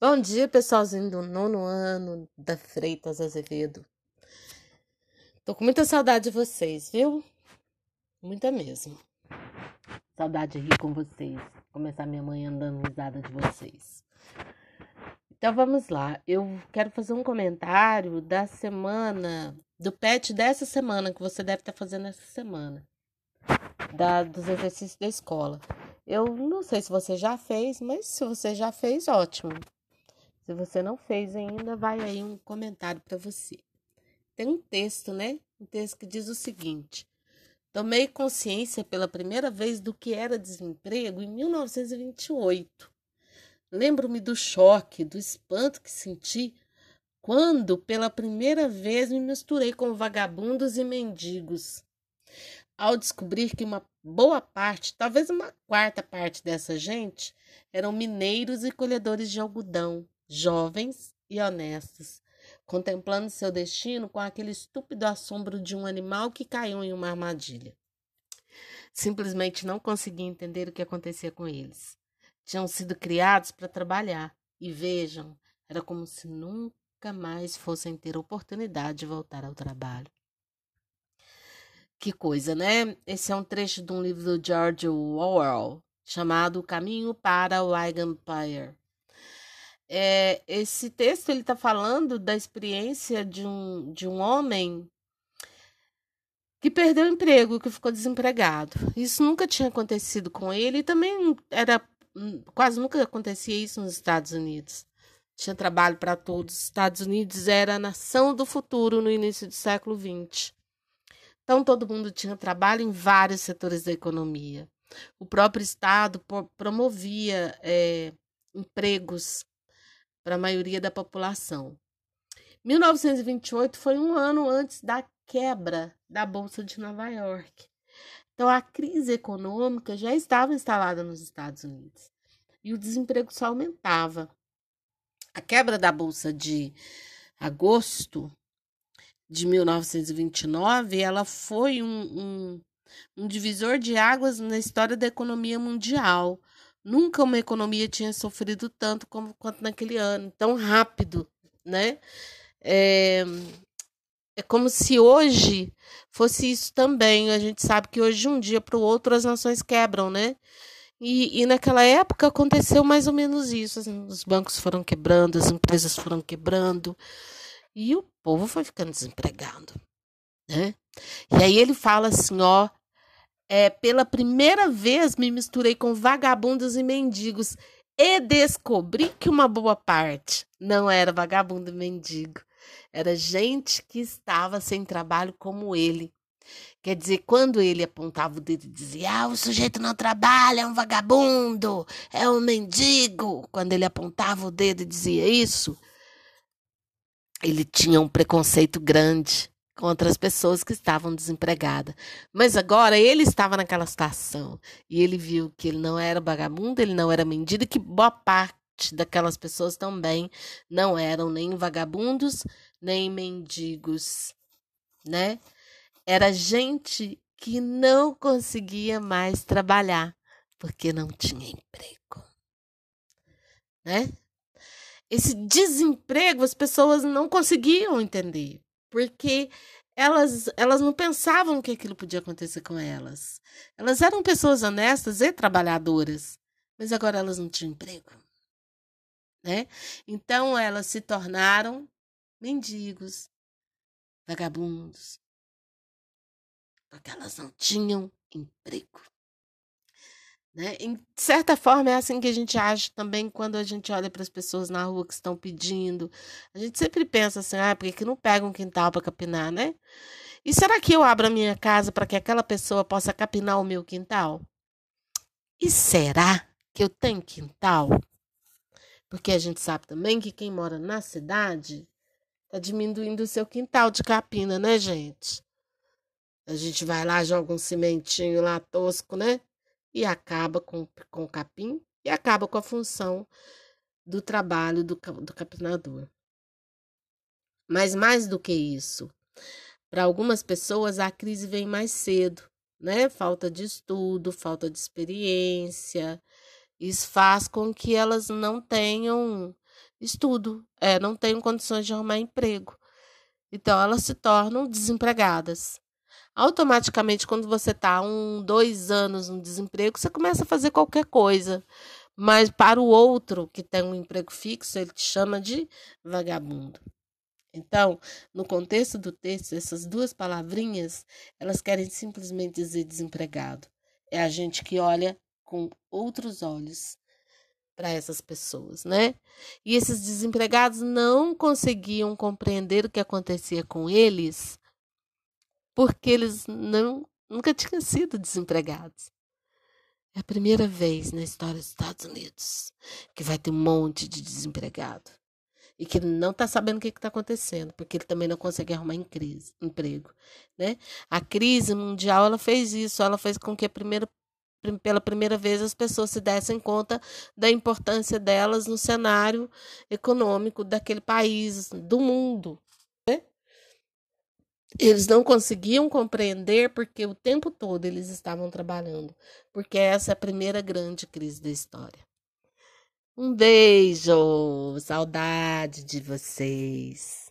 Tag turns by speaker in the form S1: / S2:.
S1: Bom dia, pessoalzinho do nono ano da Freitas Azevedo. Tô com muita saudade de vocês, viu? Muita mesmo. Saudade de rir com vocês. Começar minha manhã dando risada de vocês. Então vamos lá. Eu quero fazer um comentário da semana, do pet dessa semana, que você deve estar fazendo essa semana. Da, dos exercícios da escola. Eu não sei se você já fez, mas se você já fez, ótimo. Se você não fez ainda, vai aí um comentário para você. Tem um texto, né? Um texto que diz o seguinte: Tomei consciência pela primeira vez do que era desemprego em 1928. Lembro-me do choque, do espanto que senti quando, pela primeira vez, me misturei com vagabundos e mendigos. Ao descobrir que uma boa parte, talvez uma quarta parte dessa gente, eram mineiros e colhedores de algodão, jovens e honestos, contemplando seu destino com aquele estúpido assombro de um animal que caiu em uma armadilha. Simplesmente não conseguia entender o que acontecia com eles. Tinham sido criados para trabalhar, e vejam, era como se nunca mais fossem ter oportunidade de voltar ao trabalho. Que coisa, né? Esse é um trecho de um livro do George Orwell chamado O Caminho para o Empire. É, esse texto ele está falando da experiência de um, de um homem que perdeu o emprego, que ficou desempregado. Isso nunca tinha acontecido com ele e também era quase nunca acontecia isso nos Estados Unidos. Tinha trabalho para todos. Os Estados Unidos era a nação do futuro no início do século XX. Então todo mundo tinha trabalho em vários setores da economia. O próprio Estado promovia é, empregos para a maioria da população. 1928 foi um ano antes da quebra da Bolsa de Nova York. Então, a crise econômica já estava instalada nos Estados Unidos e o desemprego só aumentava. A quebra da Bolsa de agosto de 1929 ela foi um, um, um divisor de águas na história da economia mundial, Nunca uma economia tinha sofrido tanto como quanto naquele ano, tão rápido, né? É, é como se hoje fosse isso também. A gente sabe que hoje, de um dia para o outro, as nações quebram, né? E, e naquela época aconteceu mais ou menos isso. Assim, os bancos foram quebrando, as empresas foram quebrando, e o povo foi ficando desempregado, né? E aí ele fala assim, ó, é, pela primeira vez me misturei com vagabundos e mendigos e descobri que uma boa parte não era vagabundo e mendigo. Era gente que estava sem trabalho como ele. Quer dizer, quando ele apontava o dedo e dizia: Ah, o sujeito não trabalha, é um vagabundo, é um mendigo. Quando ele apontava o dedo e dizia isso, ele tinha um preconceito grande contra as pessoas que estavam desempregadas. Mas agora ele estava naquela situação e ele viu que ele não era vagabundo, ele não era mendigo que boa parte daquelas pessoas também não eram nem vagabundos, nem mendigos, né? Era gente que não conseguia mais trabalhar porque não tinha emprego, né? Esse desemprego as pessoas não conseguiam entender porque elas, elas não pensavam que aquilo podia acontecer com elas. Elas eram pessoas honestas e trabalhadoras, mas agora elas não tinham emprego. Né? Então elas se tornaram mendigos, vagabundos, porque elas não tinham emprego. Né? Em certa forma, é assim que a gente age também quando a gente olha para as pessoas na rua que estão pedindo. A gente sempre pensa assim, ah, por que não pega um quintal para capinar, né? E será que eu abro a minha casa para que aquela pessoa possa capinar o meu quintal? E será que eu tenho quintal? Porque a gente sabe também que quem mora na cidade está diminuindo o seu quintal de capina, né, gente? A gente vai lá, joga um cimentinho lá tosco, né? E acaba com, com o capim e acaba com a função do trabalho do, do capinador. Mas mais do que isso, para algumas pessoas a crise vem mais cedo, né? Falta de estudo, falta de experiência. Isso faz com que elas não tenham estudo, é, não tenho condições de arrumar emprego. Então, elas se tornam desempregadas. Automaticamente, quando você está um, dois anos no desemprego, você começa a fazer qualquer coisa. Mas para o outro que tem um emprego fixo, ele te chama de vagabundo. Então, no contexto do texto, essas duas palavrinhas, elas querem simplesmente dizer desempregado. É a gente que olha com outros olhos para essas pessoas, né? E esses desempregados não conseguiam compreender o que acontecia com eles, porque eles não nunca tinham sido desempregados. É a primeira vez na história dos Estados Unidos que vai ter um monte de desempregado e que não está sabendo o que está acontecendo, porque ele também não consegue arrumar em crise, emprego, né? A crise mundial ela fez isso, ela fez com que a primeira pela primeira vez as pessoas se dessem conta da importância delas no cenário econômico daquele país, do mundo. Eles não conseguiam compreender porque o tempo todo eles estavam trabalhando, porque essa é a primeira grande crise da história. Um beijo, saudade de vocês.